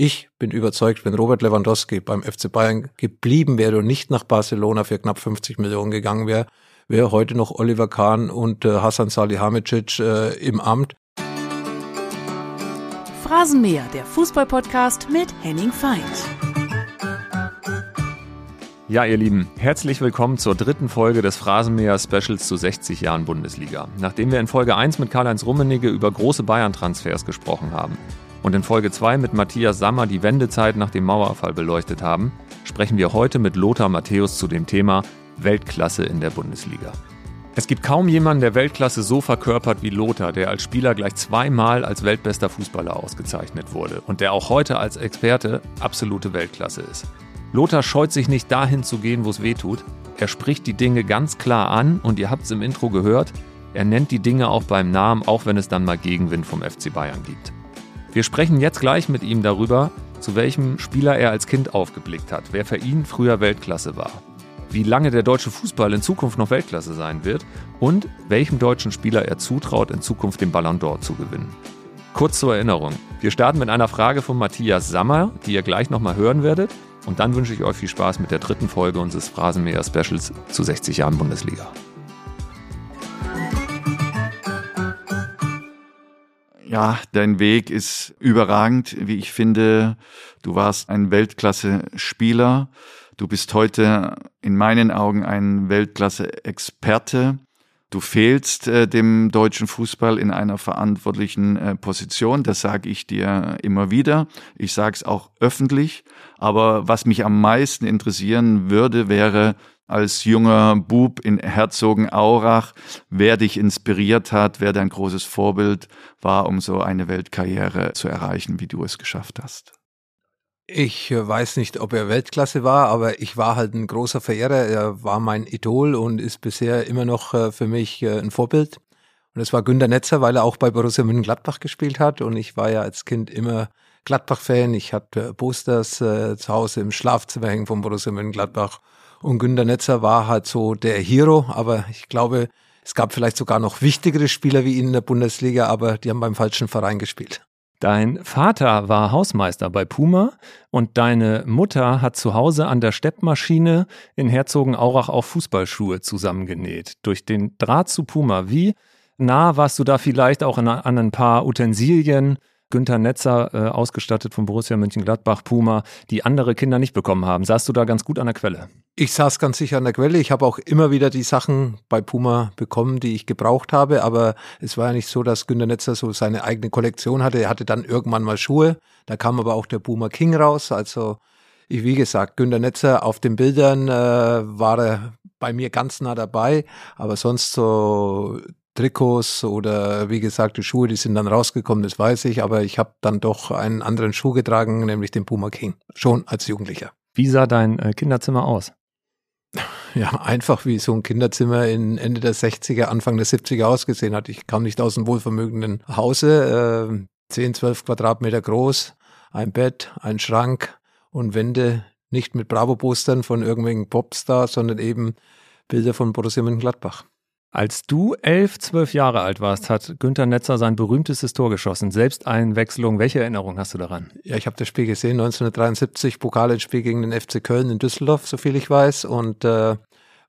Ich bin überzeugt, wenn Robert Lewandowski beim FC Bayern geblieben wäre und nicht nach Barcelona für knapp 50 Millionen gegangen wäre, wäre heute noch Oliver Kahn und äh, Hasan Salihamidzic äh, im Amt. Phrasenmäher, der Fußballpodcast mit Henning Feind. Ja, ihr Lieben, herzlich willkommen zur dritten Folge des Phrasenmäher Specials zu 60 Jahren Bundesliga. Nachdem wir in Folge 1 mit Karl-Heinz Rummenigge über große Bayern-Transfers gesprochen haben und in Folge 2 mit Matthias Sammer die Wendezeit nach dem Mauerfall beleuchtet haben, sprechen wir heute mit Lothar Matthäus zu dem Thema Weltklasse in der Bundesliga. Es gibt kaum jemanden, der Weltklasse so verkörpert wie Lothar, der als Spieler gleich zweimal als weltbester Fußballer ausgezeichnet wurde und der auch heute als Experte absolute Weltklasse ist. Lothar scheut sich nicht dahin zu gehen, wo es weh tut. Er spricht die Dinge ganz klar an und ihr habt es im Intro gehört. Er nennt die Dinge auch beim Namen, auch wenn es dann mal Gegenwind vom FC Bayern gibt. Wir sprechen jetzt gleich mit ihm darüber, zu welchem Spieler er als Kind aufgeblickt hat, wer für ihn früher Weltklasse war, wie lange der deutsche Fußball in Zukunft noch Weltklasse sein wird und welchem deutschen Spieler er zutraut, in Zukunft den Ballon d'Or zu gewinnen. Kurz zur Erinnerung. Wir starten mit einer Frage von Matthias Sammer, die ihr gleich nochmal hören werdet. Und dann wünsche ich euch viel Spaß mit der dritten Folge unseres Phrasenmäher Specials zu 60 Jahren Bundesliga. Ja, dein Weg ist überragend, wie ich finde. Du warst ein Weltklasse-Spieler. Du bist heute in meinen Augen ein Weltklasse-Experte. Du fehlst äh, dem deutschen Fußball in einer verantwortlichen äh, Position. Das sage ich dir immer wieder. Ich sage es auch öffentlich. Aber was mich am meisten interessieren würde, wäre als junger Bub in Herzogenaurach, wer dich inspiriert hat, wer dein großes Vorbild war, um so eine Weltkarriere zu erreichen, wie du es geschafft hast. Ich äh, weiß nicht, ob er Weltklasse war, aber ich war halt ein großer Verehrer. Er war mein Idol und ist bisher immer noch äh, für mich äh, ein Vorbild. Und es war Günter Netzer, weil er auch bei Borussia Mönchengladbach gespielt hat. Und ich war ja als Kind immer Gladbach-Fan. Ich hatte Posters zu Hause im Schlafzimmer hängen von Borussia Mönchengladbach. Und Günter Netzer war halt so der Hero. Aber ich glaube, es gab vielleicht sogar noch wichtigere Spieler wie ihn in der Bundesliga, aber die haben beim falschen Verein gespielt. Dein Vater war Hausmeister bei Puma und deine Mutter hat zu Hause an der Steppmaschine in Herzogenaurach auch Fußballschuhe zusammengenäht. Durch den Draht zu Puma, wie nah warst du da vielleicht auch an, an ein paar Utensilien, Günther Netzer äh, ausgestattet von Borussia Mönchengladbach, Puma, die andere Kinder nicht bekommen haben. Saßt du da ganz gut an der Quelle? Ich saß ganz sicher an der Quelle. Ich habe auch immer wieder die Sachen bei Puma bekommen, die ich gebraucht habe. Aber es war ja nicht so, dass Günter Netzer so seine eigene Kollektion hatte. Er hatte dann irgendwann mal Schuhe. Da kam aber auch der Puma King raus. Also wie gesagt, Günter Netzer auf den Bildern äh, war er bei mir ganz nah dabei. Aber sonst so Trikots oder wie gesagt, die Schuhe, die sind dann rausgekommen, das weiß ich, aber ich habe dann doch einen anderen Schuh getragen, nämlich den Puma King, schon als Jugendlicher. Wie sah dein äh, Kinderzimmer aus? Ja, einfach wie so ein Kinderzimmer in Ende der 60er, Anfang der 70er ausgesehen hat. Ich kam nicht aus einem wohlvermögenden Hause, äh, 10, 12 Quadratmeter groß, ein Bett, ein Schrank und Wände nicht mit Bravo-Postern von irgendwelchen Popstars, sondern eben Bilder von Borussia Mönchengladbach. Als du elf, zwölf Jahre alt warst, hat Günther Netzer sein berühmtestes Tor geschossen. Selbsteinwechslung. Welche Erinnerung hast du daran? Ja, ich habe das Spiel gesehen, 1973, Pokalendspiel gegen den FC Köln in Düsseldorf, so viel ich weiß. Und äh,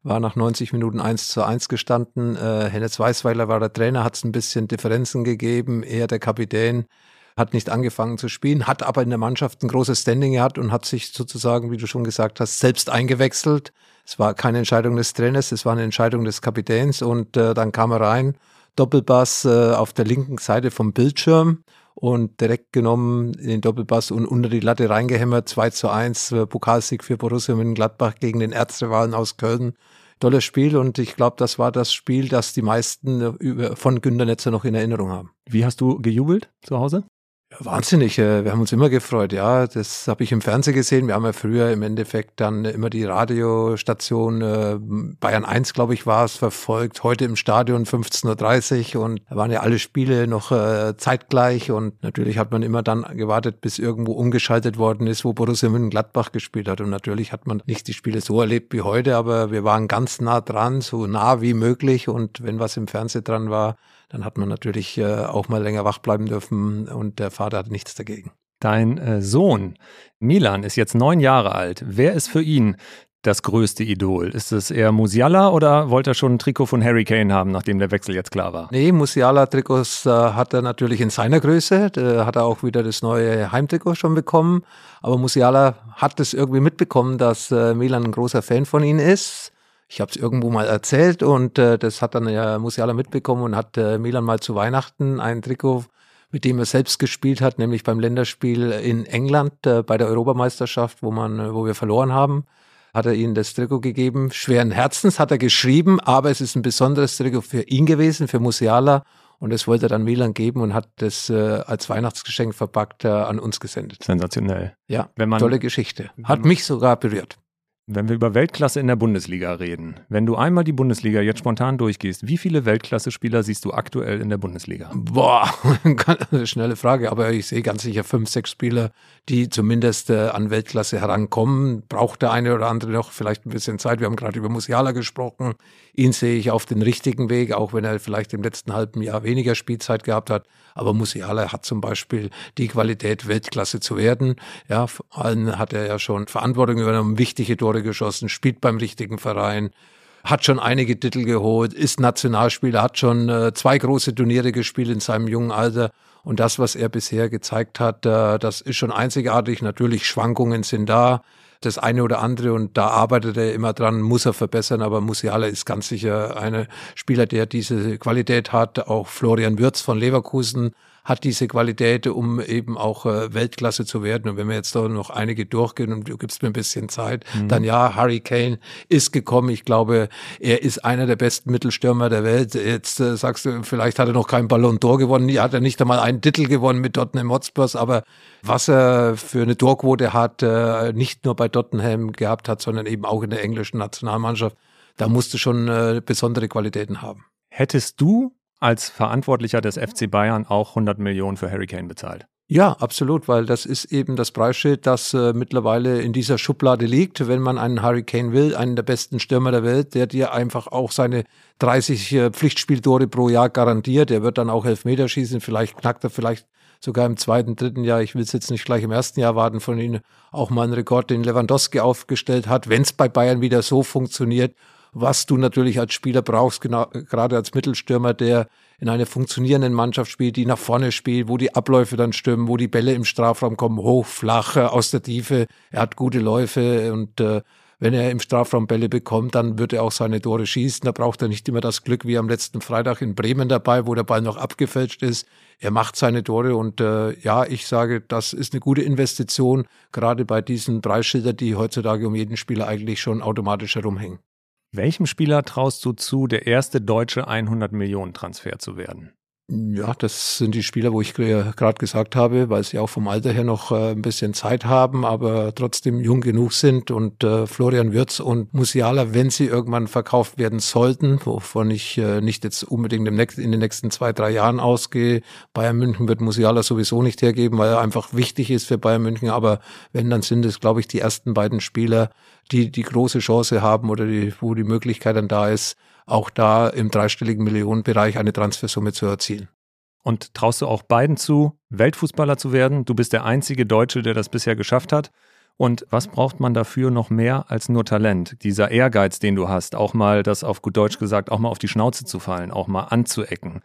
war nach 90 Minuten 1 zu 1 gestanden. Äh, Hennes Weißweiler war der Trainer, hat es ein bisschen Differenzen gegeben. Er, der Kapitän, hat nicht angefangen zu spielen, hat aber in der Mannschaft ein großes Standing gehabt und hat sich sozusagen, wie du schon gesagt hast, selbst eingewechselt. Es war keine Entscheidung des Trainers, es war eine Entscheidung des Kapitäns und äh, dann kam er rein, Doppelbass äh, auf der linken Seite vom Bildschirm und direkt genommen in den Doppelbass und unter die Latte reingehämmert, 2 zu 1, äh, Pokalsieg für Borussia Mönchengladbach gegen den Erzrivalen aus Köln. Tolles Spiel und ich glaube, das war das Spiel, das die meisten äh, von Günter Netzer noch in Erinnerung haben. Wie hast du gejubelt zu Hause? Wahnsinnig, äh, wir haben uns immer gefreut, ja. Das habe ich im Fernsehen gesehen. Wir haben ja früher im Endeffekt dann immer die Radiostation äh, Bayern 1, glaube ich, war es, verfolgt. Heute im Stadion 15.30 Uhr und da waren ja alle Spiele noch äh, zeitgleich und natürlich hat man immer dann gewartet, bis irgendwo umgeschaltet worden ist, wo Borussia Mönchengladbach gespielt hat. Und natürlich hat man nicht die Spiele so erlebt wie heute, aber wir waren ganz nah dran, so nah wie möglich und wenn was im Fernsehen dran war, dann hat man natürlich äh, auch mal länger wach bleiben dürfen und der Vater hat nichts dagegen. Dein äh, Sohn Milan ist jetzt neun Jahre alt. Wer ist für ihn das größte Idol? Ist es eher Musiala oder wollte er schon ein Trikot von Harry Kane haben, nachdem der Wechsel jetzt klar war? Nee, Musiala-Trikots äh, hat er natürlich in seiner Größe. Da hat er auch wieder das neue Heimtrikot schon bekommen. Aber Musiala hat es irgendwie mitbekommen, dass äh, Milan ein großer Fan von ihm ist. Ich habe es irgendwo mal erzählt und äh, das hat dann ja Musiala mitbekommen und hat äh, Milan mal zu Weihnachten ein Trikot mit dem er selbst gespielt hat, nämlich beim Länderspiel in England äh, bei der Europameisterschaft, wo man, äh, wo wir verloren haben hat er ihnen das Trikot gegeben. Schweren Herzens hat er geschrieben, aber es ist ein besonderes Trikot für ihn gewesen, für Musiala. Und das wollte er dann Milan geben und hat das äh, als Weihnachtsgeschenk verpackt äh, an uns gesendet. Sensationell. Ja, Wenn man, tolle Geschichte. Hat mich sogar berührt. Wenn wir über Weltklasse in der Bundesliga reden, wenn du einmal die Bundesliga jetzt spontan durchgehst, wie viele Weltklasse-Spieler siehst du aktuell in der Bundesliga? Boah, schnelle Frage, aber ich sehe ganz sicher fünf, sechs Spieler, die zumindest äh, an Weltklasse herankommen. Braucht der eine oder andere noch vielleicht ein bisschen Zeit. Wir haben gerade über Musiala gesprochen. Ihn sehe ich auf den richtigen Weg, auch wenn er vielleicht im letzten halben Jahr weniger Spielzeit gehabt hat. Aber Musiala hat zum Beispiel die Qualität, Weltklasse zu werden. Ja, vor allem hat er ja schon Verantwortung übernommen, wichtige Tore geschossen, spielt beim richtigen Verein hat schon einige Titel geholt, ist Nationalspieler, hat schon äh, zwei große Turniere gespielt in seinem jungen Alter. Und das, was er bisher gezeigt hat, äh, das ist schon einzigartig. Natürlich, Schwankungen sind da das eine oder andere und da arbeitet er immer dran, muss er verbessern, aber Musiala ist ganz sicher eine Spieler, der diese Qualität hat. Auch Florian Würz von Leverkusen hat diese Qualität, um eben auch äh, Weltklasse zu werden. Und wenn wir jetzt da noch einige durchgehen und du gibst mir ein bisschen Zeit, mhm. dann ja, Harry Kane ist gekommen. Ich glaube, er ist einer der besten Mittelstürmer der Welt. Jetzt äh, sagst du, vielleicht hat er noch keinen Ballon d'Or gewonnen, hat er nicht einmal einen Titel gewonnen mit Tottenham Hotspurs, aber was er für eine Torquote hat, äh, nicht nur bei Tottenham gehabt hat, sondern eben auch in der englischen Nationalmannschaft, da musst du schon äh, besondere Qualitäten haben. Hättest du als Verantwortlicher des FC Bayern auch 100 Millionen für Hurricane bezahlt. Ja, absolut, weil das ist eben das Preisschild, das äh, mittlerweile in dieser Schublade liegt. Wenn man einen Hurricane will, einen der besten Stürmer der Welt, der dir einfach auch seine 30 äh, Pflichtspieltore pro Jahr garantiert, der wird dann auch Elfmeter schießen, vielleicht knackt er vielleicht sogar im zweiten, dritten Jahr, ich will es jetzt nicht gleich im ersten Jahr warten, von ihm auch mal einen Rekord, den Lewandowski aufgestellt hat, wenn es bei Bayern wieder so funktioniert was du natürlich als Spieler brauchst, genau, gerade als Mittelstürmer, der in einer funktionierenden Mannschaft spielt, die nach vorne spielt, wo die Abläufe dann stimmen, wo die Bälle im Strafraum kommen, hoch, flach, aus der Tiefe. Er hat gute Läufe und äh, wenn er im Strafraum Bälle bekommt, dann wird er auch seine Tore schießen. Da braucht er nicht immer das Glück wie am letzten Freitag in Bremen dabei, wo der Ball noch abgefälscht ist. Er macht seine Tore und äh, ja, ich sage, das ist eine gute Investition, gerade bei diesen Preisschildern, die heutzutage um jeden Spieler eigentlich schon automatisch herumhängen. Welchem Spieler traust du zu, der erste deutsche 100 Millionen Transfer zu werden? Ja, das sind die Spieler, wo ich gerade gesagt habe, weil sie auch vom Alter her noch äh, ein bisschen Zeit haben, aber trotzdem jung genug sind. Und äh, Florian Würz und Musiala, wenn sie irgendwann verkauft werden sollten, wovon ich äh, nicht jetzt unbedingt im nächsten, in den nächsten zwei, drei Jahren ausgehe, Bayern München wird Musiala sowieso nicht hergeben, weil er einfach wichtig ist für Bayern München. Aber wenn, dann sind es, glaube ich, die ersten beiden Spieler, die die große Chance haben oder die, wo die Möglichkeit dann da ist, auch da im dreistelligen Millionenbereich eine Transfersumme zu erzielen. Und traust du auch beiden zu, Weltfußballer zu werden? Du bist der einzige Deutsche, der das bisher geschafft hat. Und was braucht man dafür noch mehr als nur Talent? Dieser Ehrgeiz, den du hast, auch mal, das auf gut Deutsch gesagt, auch mal auf die Schnauze zu fallen, auch mal anzuecken.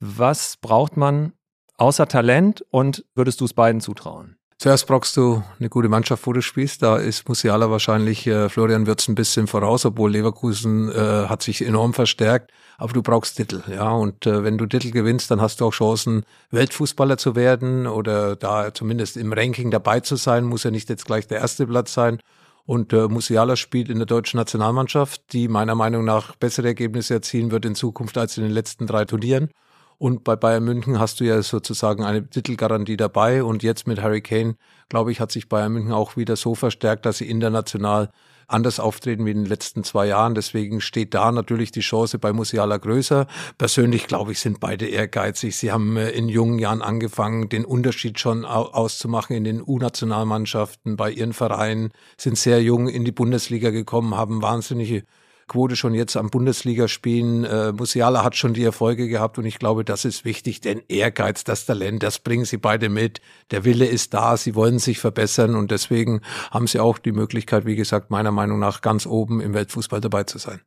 Was braucht man außer Talent und würdest du es beiden zutrauen? Zuerst brauchst du eine gute Mannschaft, wo du spielst. Da ist Musiala wahrscheinlich, äh, Florian Wirtz ein bisschen voraus, obwohl Leverkusen äh, hat sich enorm verstärkt. Aber du brauchst Titel, ja. Und äh, wenn du Titel gewinnst, dann hast du auch Chancen, Weltfußballer zu werden oder da zumindest im Ranking dabei zu sein. Muss ja nicht jetzt gleich der erste Platz sein. Und äh, Musiala spielt in der deutschen Nationalmannschaft, die meiner Meinung nach bessere Ergebnisse erzielen wird in Zukunft als in den letzten drei Turnieren. Und bei Bayern München hast du ja sozusagen eine Titelgarantie dabei. Und jetzt mit Harry Kane, glaube ich, hat sich Bayern München auch wieder so verstärkt, dass sie international anders auftreten wie in den letzten zwei Jahren. Deswegen steht da natürlich die Chance bei Musiala größer. Persönlich glaube ich, sind beide ehrgeizig. Sie haben äh, in jungen Jahren angefangen, den Unterschied schon auszumachen in den U-Nationalmannschaften bei ihren Vereinen, sind sehr jung in die Bundesliga gekommen, haben wahnsinnige Quote schon jetzt am Bundesligaspielen. Äh, Musiala hat schon die Erfolge gehabt und ich glaube, das ist wichtig, denn Ehrgeiz, das Talent, das bringen sie beide mit. Der Wille ist da, sie wollen sich verbessern und deswegen haben sie auch die Möglichkeit, wie gesagt, meiner Meinung nach ganz oben im Weltfußball dabei zu sein.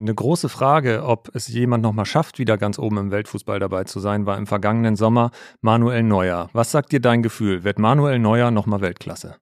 Eine große Frage, ob es jemand nochmal schafft, wieder ganz oben im Weltfußball dabei zu sein, war im vergangenen Sommer Manuel Neuer. Was sagt dir dein Gefühl? Wird Manuel Neuer nochmal Weltklasse?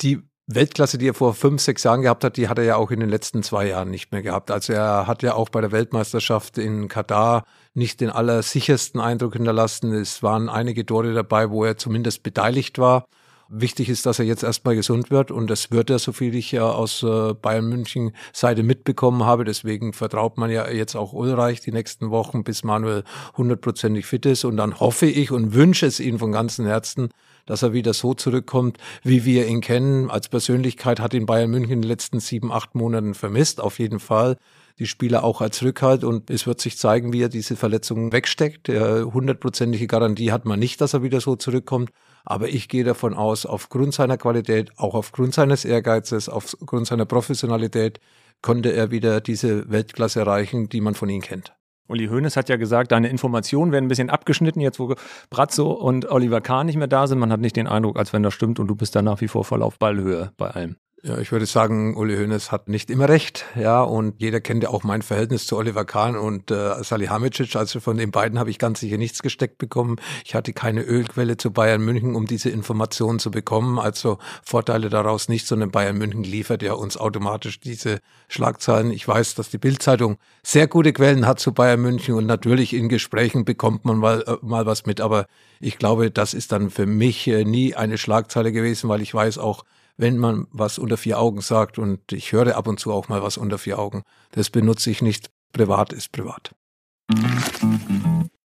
Die Weltklasse, die er vor fünf, sechs Jahren gehabt hat, die hat er ja auch in den letzten zwei Jahren nicht mehr gehabt. Also er hat ja auch bei der Weltmeisterschaft in Katar nicht den allersichersten Eindruck hinterlassen. Es waren einige Tore dabei, wo er zumindest beteiligt war. Wichtig ist, dass er jetzt erstmal gesund wird und das wird er, so viel ich ja aus äh, Bayern München Seite mitbekommen habe. Deswegen vertraut man ja jetzt auch Ulreich die nächsten Wochen, bis Manuel hundertprozentig fit ist. Und dann hoffe ich und wünsche es ihm von ganzem Herzen, dass er wieder so zurückkommt, wie wir ihn kennen. Als Persönlichkeit hat ihn Bayern München in den letzten sieben, acht Monaten vermisst, auf jeden Fall die Spieler auch als Rückhalt und es wird sich zeigen, wie er diese Verletzungen wegsteckt. Hundertprozentige Garantie hat man nicht, dass er wieder so zurückkommt. Aber ich gehe davon aus, aufgrund seiner Qualität, auch aufgrund seines Ehrgeizes, aufgrund seiner Professionalität, konnte er wieder diese Weltklasse erreichen, die man von ihm kennt. Uli Hoeneß hat ja gesagt, deine Informationen werden ein bisschen abgeschnitten, jetzt wo Brazzo und Oliver Kahn nicht mehr da sind. Man hat nicht den Eindruck, als wenn das stimmt und du bist da nach wie vor voll auf Ballhöhe bei allem. Ja, ich würde sagen, Uli Hoeneß hat nicht immer recht, ja, und jeder kennt ja auch mein Verhältnis zu Oliver Kahn und äh, Salihamidzic, also von den beiden habe ich ganz sicher nichts gesteckt bekommen. Ich hatte keine Ölquelle zu Bayern München, um diese Informationen zu bekommen, also Vorteile daraus nicht, sondern Bayern München liefert ja uns automatisch diese Schlagzeilen. Ich weiß, dass die Bildzeitung sehr gute Quellen hat zu Bayern München und natürlich in Gesprächen bekommt man mal, äh, mal was mit, aber ich glaube, das ist dann für mich äh, nie eine Schlagzeile gewesen, weil ich weiß auch, wenn man was unter vier Augen sagt und ich höre ab und zu auch mal was unter vier Augen, das benutze ich nicht. Privat ist privat.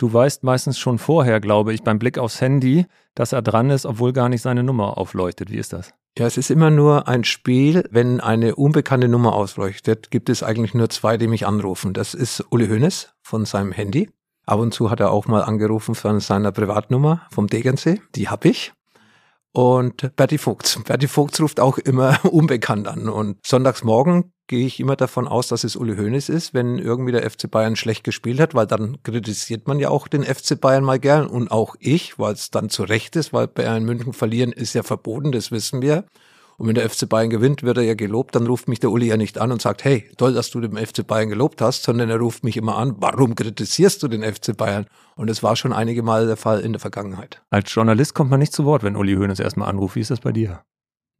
Du weißt meistens schon vorher, glaube ich, beim Blick aufs Handy, dass er dran ist, obwohl gar nicht seine Nummer aufleuchtet. Wie ist das? Ja, es ist immer nur ein Spiel, wenn eine unbekannte Nummer ausleuchtet, gibt es eigentlich nur zwei, die mich anrufen. Das ist Uli Hoeneß von seinem Handy. Ab und zu hat er auch mal angerufen von seiner Privatnummer vom Degernsee. Die habe ich. Und Bertie Vogts. Bertie Vogts ruft auch immer unbekannt an. Und sonntags morgen gehe ich immer davon aus, dass es Uli Hoeneß ist, wenn irgendwie der FC Bayern schlecht gespielt hat, weil dann kritisiert man ja auch den FC Bayern mal gern und auch ich, weil es dann zu Recht ist, weil Bayern München verlieren ist ja verboten, das wissen wir. Und wenn der FC Bayern gewinnt, wird er ja gelobt, dann ruft mich der Uli ja nicht an und sagt, hey, toll, dass du dem FC Bayern gelobt hast, sondern er ruft mich immer an, warum kritisierst du den FC Bayern? Und das war schon einige Mal der Fall in der Vergangenheit. Als Journalist kommt man nicht zu Wort, wenn Uli Hoeneß erstmal anruft. Wie ist das bei dir?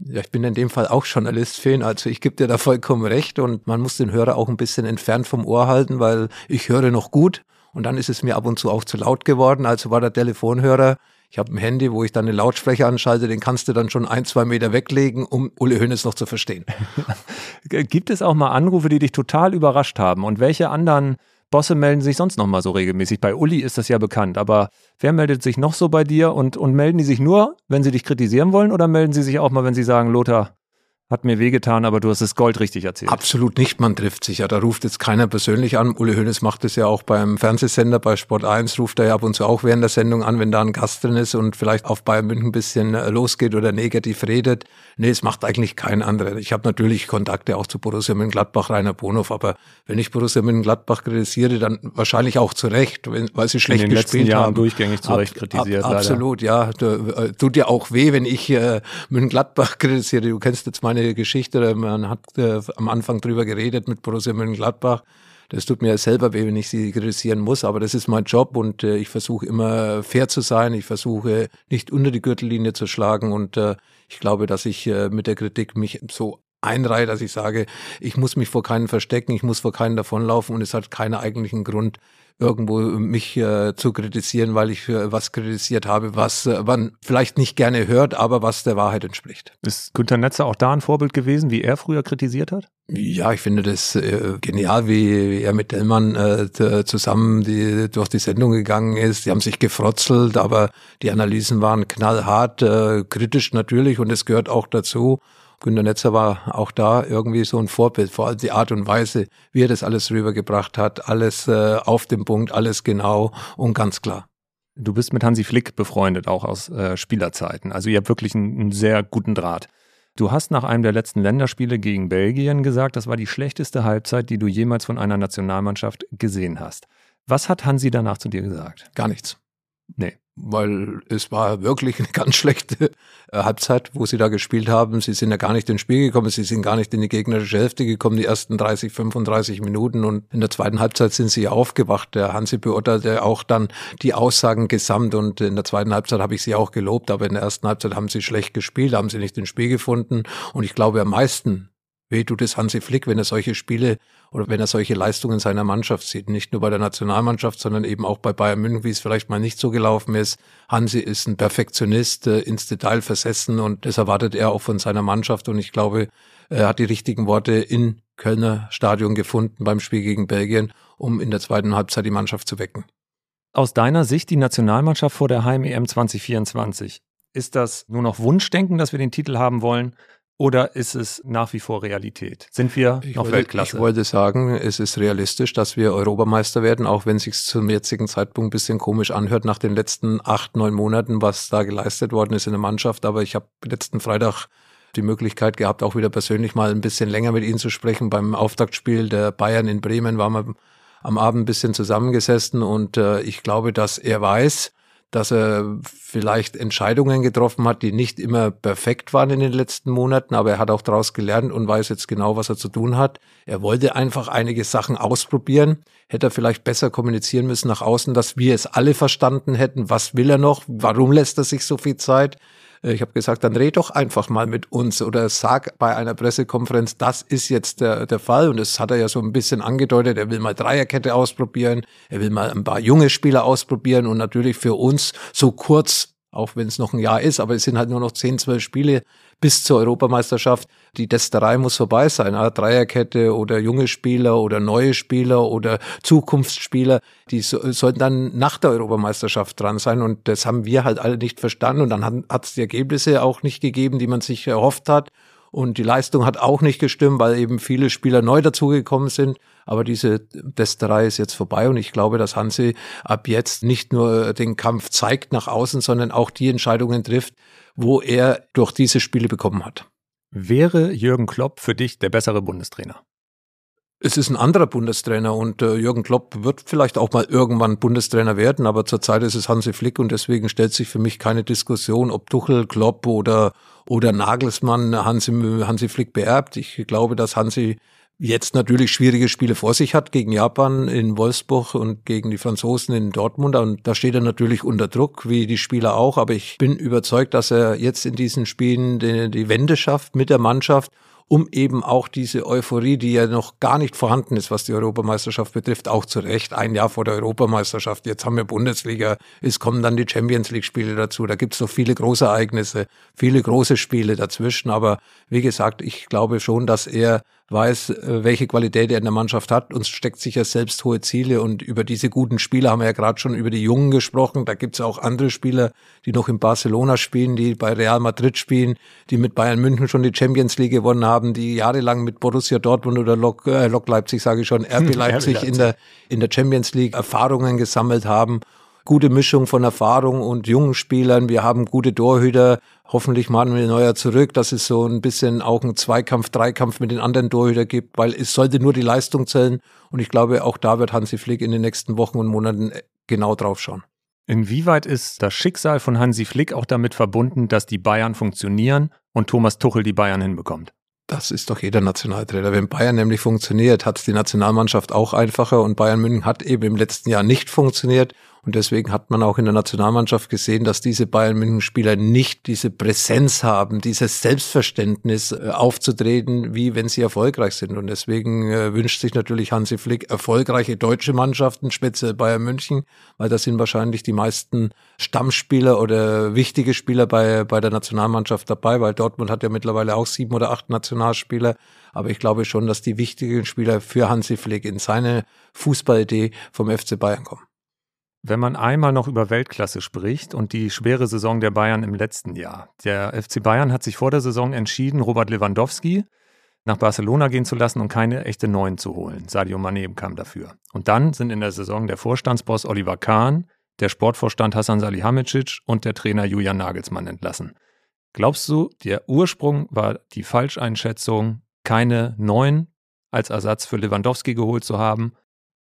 Ja, ich bin in dem Fall auch Journalist-Fan, also ich gebe dir da vollkommen recht und man muss den Hörer auch ein bisschen entfernt vom Ohr halten, weil ich höre noch gut und dann ist es mir ab und zu auch zu laut geworden, also war der Telefonhörer ich habe ein Handy, wo ich dann den Lautsprecher anschalte, den kannst du dann schon ein, zwei Meter weglegen, um Uli Hoeneß noch zu verstehen. Gibt es auch mal Anrufe, die dich total überrascht haben? Und welche anderen Bosse melden sich sonst noch mal so regelmäßig. Bei Uli ist das ja bekannt, aber wer meldet sich noch so bei dir? Und, und melden die sich nur, wenn sie dich kritisieren wollen? Oder melden sie sich auch mal, wenn sie sagen, Lothar, hat mir wehgetan, aber du hast es Gold richtig erzählt. Absolut nicht, man trifft sich ja. Da ruft jetzt keiner persönlich an. Uli Hoeneß macht es ja auch beim Fernsehsender, bei Sport 1 ruft er ja ab und zu auch während der Sendung an, wenn da ein Gast drin ist und vielleicht auf Bayern München ein bisschen äh, losgeht oder negativ redet. Nee, es macht eigentlich kein anderer. Ich habe natürlich Kontakte auch zu Borussia Mönchengladbach, Rainer Bonhoff, aber wenn ich Borussia Mönchengladbach kritisiere, dann wahrscheinlich auch zu Recht, weil sie schlecht In den gespielt letzten Jahren haben. durchgängig zu Recht kritisiert. Ab, absolut, ja. Du, äh, tut dir auch weh, wenn ich äh, Mönchengladbach kritisiere. Du kennst jetzt meine Geschichte, man hat äh, am Anfang drüber geredet mit Borussia Mönchengladbach. Das tut mir selber weh, wenn ich sie kritisieren muss, aber das ist mein Job und äh, ich versuche immer fair zu sein. Ich versuche nicht unter die Gürtellinie zu schlagen und äh, ich glaube, dass ich äh, mit der Kritik mich so einreihe, dass ich sage, ich muss mich vor keinen verstecken, ich muss vor keinen davonlaufen und es hat keinen eigentlichen Grund, irgendwo mich äh, zu kritisieren, weil ich für was kritisiert habe, was äh, man vielleicht nicht gerne hört, aber was der Wahrheit entspricht. Ist Günter Netzer auch da ein Vorbild gewesen, wie er früher kritisiert hat? Ja, ich finde das äh, genial, wie er mit Dellmann äh, zusammen die, durch die Sendung gegangen ist. Die haben sich gefrotzelt, aber die Analysen waren knallhart, äh, kritisch natürlich und es gehört auch dazu. Günter Netzer war auch da irgendwie so ein Vorbild, vor allem die Art und Weise, wie er das alles rübergebracht hat, alles äh, auf dem Punkt, alles genau und ganz klar. Du bist mit Hansi Flick befreundet, auch aus äh, Spielerzeiten. Also ihr habt wirklich einen, einen sehr guten Draht. Du hast nach einem der letzten Länderspiele gegen Belgien gesagt, das war die schlechteste Halbzeit, die du jemals von einer Nationalmannschaft gesehen hast. Was hat Hansi danach zu dir gesagt? Gar nichts. Nee weil es war wirklich eine ganz schlechte äh, Halbzeit, wo sie da gespielt haben. Sie sind ja gar nicht ins Spiel gekommen, sie sind gar nicht in die gegnerische Hälfte gekommen, die ersten 30, 35 Minuten und in der zweiten Halbzeit sind sie aufgewacht. Der Hansi beurteilte auch dann die Aussagen gesamt und in der zweiten Halbzeit habe ich sie auch gelobt, aber in der ersten Halbzeit haben sie schlecht gespielt, haben sie nicht ins Spiel gefunden und ich glaube am meisten Weh tut es Hansi Flick, wenn er solche Spiele oder wenn er solche Leistungen seiner Mannschaft sieht. Nicht nur bei der Nationalmannschaft, sondern eben auch bei Bayern München, wie es vielleicht mal nicht so gelaufen ist. Hansi ist ein Perfektionist, äh, ins Detail versessen und das erwartet er auch von seiner Mannschaft. Und ich glaube, er hat die richtigen Worte in Kölner Stadion gefunden beim Spiel gegen Belgien, um in der zweiten Halbzeit die Mannschaft zu wecken. Aus deiner Sicht die Nationalmannschaft vor der Heim-EM 2024. Ist das nur noch Wunschdenken, dass wir den Titel haben wollen? Oder ist es nach wie vor Realität? Sind wir ich noch wollte, Weltklasse? Ich wollte sagen, es ist realistisch, dass wir Europameister werden, auch wenn es sich zum jetzigen Zeitpunkt ein bisschen komisch anhört nach den letzten acht, neun Monaten, was da geleistet worden ist in der Mannschaft. Aber ich habe letzten Freitag die Möglichkeit gehabt, auch wieder persönlich mal ein bisschen länger mit Ihnen zu sprechen. Beim Auftaktspiel der Bayern in Bremen waren wir am Abend ein bisschen zusammengesessen und äh, ich glaube, dass er weiß, dass er vielleicht Entscheidungen getroffen hat, die nicht immer perfekt waren in den letzten Monaten, aber er hat auch daraus gelernt und weiß jetzt genau, was er zu tun hat. Er wollte einfach einige Sachen ausprobieren, hätte er vielleicht besser kommunizieren müssen nach außen, dass wir es alle verstanden hätten. Was will er noch? Warum lässt er sich so viel Zeit? Äh, ich habe gesagt, dann red doch einfach mal mit uns oder sag bei einer Pressekonferenz, das ist jetzt der, der Fall. Und das hat er ja so ein bisschen angedeutet. Er will mal Dreierkette ausprobieren. Er will mal ein paar junge Spieler ausprobieren und natürlich für uns so kurz auch wenn es noch ein Jahr ist, aber es sind halt nur noch 10, 12 Spiele bis zur Europameisterschaft. Die Testerei muss vorbei sein. Eine Dreierkette oder junge Spieler oder neue Spieler oder Zukunftsspieler, die so, sollten dann nach der Europameisterschaft dran sein. Und das haben wir halt alle nicht verstanden. Und dann hat es die Ergebnisse auch nicht gegeben, die man sich erhofft hat. Und die Leistung hat auch nicht gestimmt, weil eben viele Spieler neu dazugekommen sind. Aber diese Testerei ist jetzt vorbei und ich glaube, dass Hansi ab jetzt nicht nur den Kampf zeigt nach außen, sondern auch die Entscheidungen trifft, wo er durch diese Spiele bekommen hat. Wäre Jürgen Klopp für dich der bessere Bundestrainer? Es ist ein anderer Bundestrainer und äh, Jürgen Klopp wird vielleicht auch mal irgendwann Bundestrainer werden, aber zurzeit ist es Hansi Flick und deswegen stellt sich für mich keine Diskussion, ob Tuchel, Klopp oder, oder Nagelsmann Hansi, Hansi Flick beerbt. Ich glaube, dass Hansi jetzt natürlich schwierige Spiele vor sich hat gegen Japan in Wolfsburg und gegen die Franzosen in Dortmund. Und da steht er natürlich unter Druck, wie die Spieler auch. Aber ich bin überzeugt, dass er jetzt in diesen Spielen die, die Wende schafft mit der Mannschaft um eben auch diese Euphorie, die ja noch gar nicht vorhanden ist, was die Europameisterschaft betrifft, auch zu Recht, ein Jahr vor der Europameisterschaft. Jetzt haben wir Bundesliga, es kommen dann die Champions League-Spiele dazu, da gibt es noch viele große Ereignisse, viele große Spiele dazwischen. Aber wie gesagt, ich glaube schon, dass er weiß, äh, welche Qualität er in der Mannschaft hat und steckt sich ja selbst hohe Ziele. Und über diese guten Spieler haben wir ja gerade schon über die Jungen gesprochen. Da gibt es auch andere Spieler, die noch in Barcelona spielen, die bei Real Madrid spielen, die mit Bayern München schon die Champions League gewonnen haben, die jahrelang mit Borussia Dortmund oder Lok, äh, Lok Leipzig, sage ich schon, RB Leipzig in der, in der Champions League Erfahrungen gesammelt haben gute Mischung von Erfahrung und jungen Spielern. Wir haben gute Torhüter. Hoffentlich Manuel Neuer zurück, dass es so ein bisschen auch ein Zweikampf, Dreikampf mit den anderen Torhüter gibt, weil es sollte nur die Leistung zählen. Und ich glaube, auch da wird Hansi Flick in den nächsten Wochen und Monaten genau drauf schauen. Inwieweit ist das Schicksal von Hansi Flick auch damit verbunden, dass die Bayern funktionieren und Thomas Tuchel die Bayern hinbekommt? Das ist doch jeder Nationaltrainer. Wenn Bayern nämlich funktioniert, hat es die Nationalmannschaft auch einfacher und Bayern München hat eben im letzten Jahr nicht funktioniert Und deswegen hat man auch in der Nationalmannschaft gesehen, dass diese Bayern München Spieler nicht diese Präsenz haben, dieses Selbstverständnis äh, aufzutreten, wie wenn sie erfolgreich sind. Und deswegen äh, wünscht sich natürlich Hansi Flick erfolgreiche deutsche Mannschaften, speziell Bayern München, weil da sind wahrscheinlich die meisten Stammspieler oder wichtige Spieler bei, bei der Nationalmannschaft dabei, weil Dortmund hat ja mittlerweile auch sieben oder acht Nationalspieler. Aber ich glaube schon, dass die wichtigen Spieler für Hansi Flick in seine Fußballidee vom FC Bayern kommen. Wenn man einmal noch über Weltklasse spricht und die schwere Saison der Bayern im letzten Jahr. Der FC Bayern hat sich vor der Saison entschieden, Robert Lewandowski nach Barcelona gehen zu lassen und keine echte Neuen zu holen. Sadio Mané kam dafür. Und dann sind in der Saison der Vorstandsboss Oliver Kahn, der Sportvorstand Hassan Salihamidzic und der Trainer Julian Nagelsmann entlassen. Glaubst du, der Ursprung war die Falscheinschätzung, keine Neuen als Ersatz für Lewandowski geholt zu haben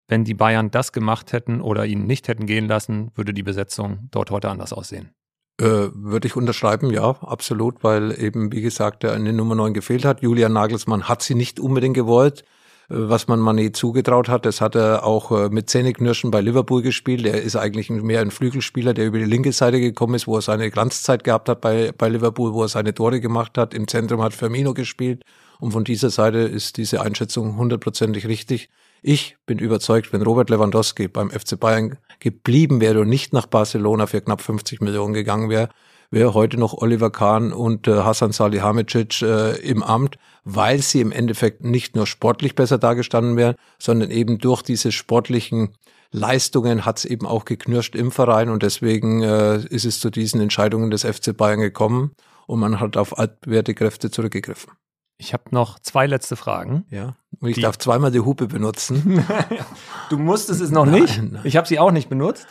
wenn die Bayern das gemacht hätten oder ihn nicht hätten gehen lassen, würde die Besetzung dort heute anders aussehen. Äh, würde ich unterschreiben, ja, absolut, weil eben, wie gesagt, der eine Nummer 9 gefehlt hat. Julian Nagelsmann hat sie nicht unbedingt gewollt, äh, was man Mané zugetraut hat. Das hat er auch äh, mit Zähneknirschen bei Liverpool gespielt. Er ist eigentlich mehr ein Flügelspieler, der über die linke Seite gekommen ist, wo er seine Glanzzeit gehabt hat bei, bei Liverpool, wo er seine Tore gemacht hat. Im Zentrum hat Firmino gespielt. Und von dieser Seite ist diese Einschätzung hundertprozentig richtig. Ich bin überzeugt, wenn Robert Lewandowski beim FC Bayern geblieben wäre und nicht nach Barcelona für knapp 50 Millionen gegangen wäre, wäre heute noch Oliver Kahn und äh, Hasan Salihamidzic äh, im Amt, weil sie im Endeffekt nicht nur sportlich besser dargestanden wären, sondern eben durch diese sportlichen Leistungen hat es eben auch geknirscht im Verein und deswegen äh, ist es zu diesen Entscheidungen des FC Bayern gekommen und man hat auf altwerte Kräfte zurückgegriffen. Ich habe noch zwei letzte Fragen. Ja. Und ich die, darf zweimal die Hupe benutzen. du musstest es noch nein, nicht. Nein. Ich habe sie auch nicht benutzt.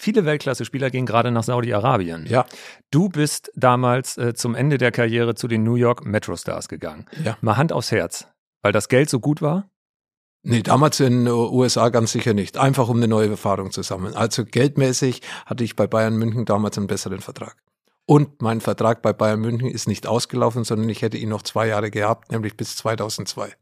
Viele Weltklasse-Spieler gehen gerade nach Saudi-Arabien. Ja. Du bist damals äh, zum Ende der Karriere zu den New York Metro Stars gegangen. Ja. Mal Hand aufs Herz, weil das Geld so gut war? Nee, damals in den USA ganz sicher nicht. Einfach um eine neue Erfahrung zu sammeln. Also geldmäßig hatte ich bei Bayern München damals einen besseren Vertrag. Und mein Vertrag bei Bayern München ist nicht ausgelaufen, sondern ich hätte ihn noch zwei Jahre gehabt, nämlich bis 2002.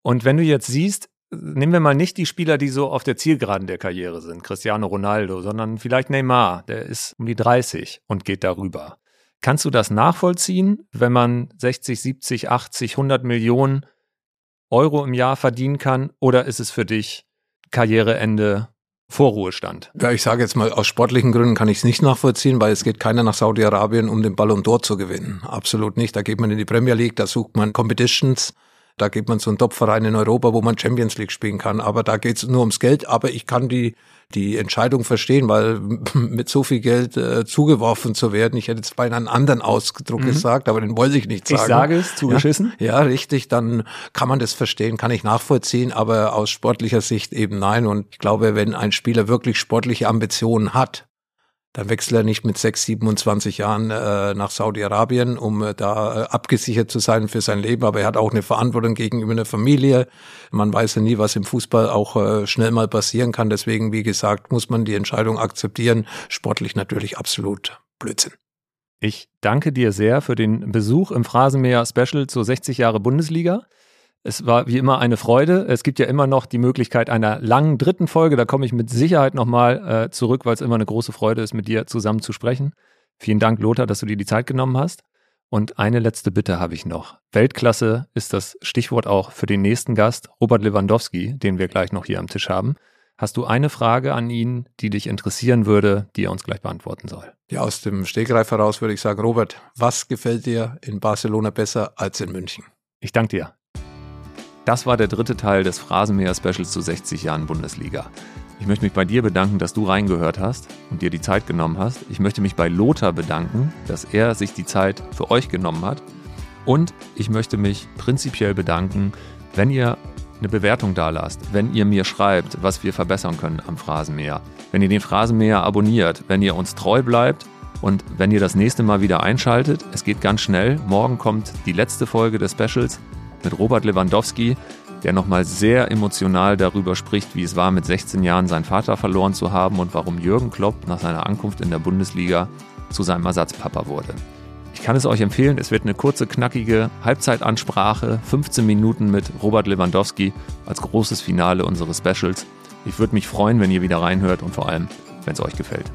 Und wenn du jetzt siehst, nehmen wir mal nicht die Spieler, die so auf der Zielgeraden der Karriere sind, Cristiano Ronaldo, sondern vielleicht Neymar, der ist um die 30 und geht darüber. Kannst du das nachvollziehen, wenn man 60, 70, 80, 100 Millionen Euro im Jahr verdienen kann? Oder ist es für dich Karriereende Vorruhestand. Ja, ich sage jetzt mal, aus sportlichen Gründen kann ich es nicht nachvollziehen, weil es geht keiner nach Saudi-Arabien, um den Ballon d'Or zu gewinnen. Absolut nicht. Da geht man in die Premier League, da sucht man Competitions, da geht man zu einem Top-Verein in Europa, wo man Champions League spielen kann. Aber da geht es nur ums Geld. Aber ich kann die die Entscheidung verstehen, weil mit so viel Geld äh, zugeworfen zu werden, ich hätte jetzt bei einem anderen Ausdruck mhm. gesagt, aber den wollte ich nicht sagen. Ich sage es, zugeschissen. Ja, ja, richtig, dann kann man das verstehen, kann ich nachvollziehen, aber aus sportlicher Sicht eben nein. Und ich glaube, wenn ein Spieler wirklich sportliche Ambitionen hat, dann wechselt er nicht mit 6, 27 Jahren äh, nach Saudi-Arabien, um äh, da äh, abgesichert zu sein für sein Leben. Aber er hat auch eine Verantwortung gegenüber einer Familie. Man weiß ja nie, was im Fußball auch äh, schnell mal passieren kann. Deswegen, wie gesagt, muss man die Entscheidung akzeptieren. Sportlich natürlich absolut Blödsinn. Ich danke dir sehr für den Besuch im Phrasenmäher Special zu 60 Jahre Bundesliga. Es war wie immer eine Freude. Es gibt ja immer noch die Möglichkeit einer langen dritten Folge. Da komme ich mit Sicherheit nochmal äh, zurück, weil es immer eine große Freude ist, mit dir zusammen zu sprechen. Vielen Dank, Lothar, dass du dir die Zeit genommen hast. Und eine letzte Bitte habe ich noch. Weltklasse ist das Stichwort auch für den nächsten Gast, Robert Lewandowski, den wir gleich noch hier am Tisch haben. Hast du eine Frage an ihn, die dich interessieren würde, die er uns gleich beantworten soll? Ja, aus dem Stegreif heraus würde ich sagen, Robert, was gefällt dir in Barcelona besser als in München? Ich danke dir. Das war der dritte Teil des Phrasenmäher-Specials zu 60 Jahren Bundesliga. Ich möchte mich bei dir bedanken, dass du reingehört hast und dir die Zeit genommen hast. Ich möchte mich bei Lothar bedanken, dass er sich die Zeit für euch genommen hat. Und ich möchte mich prinzipiell bedanken, wenn ihr eine Bewertung da lasst, wenn ihr mir schreibt, was wir verbessern können am Phrasenmäher, wenn ihr den Phrasenmäher abonniert, wenn ihr uns treu bleibt und wenn ihr das nächste Mal wieder einschaltet. Es geht ganz schnell. Morgen kommt die letzte Folge des Specials mit Robert Lewandowski, der nochmal sehr emotional darüber spricht, wie es war, mit 16 Jahren seinen Vater verloren zu haben und warum Jürgen Klopp nach seiner Ankunft in der Bundesliga zu seinem Ersatzpapa wurde. Ich kann es euch empfehlen, es wird eine kurze, knackige Halbzeitansprache, 15 Minuten mit Robert Lewandowski als großes Finale unseres Specials. Ich würde mich freuen, wenn ihr wieder reinhört und vor allem, wenn es euch gefällt.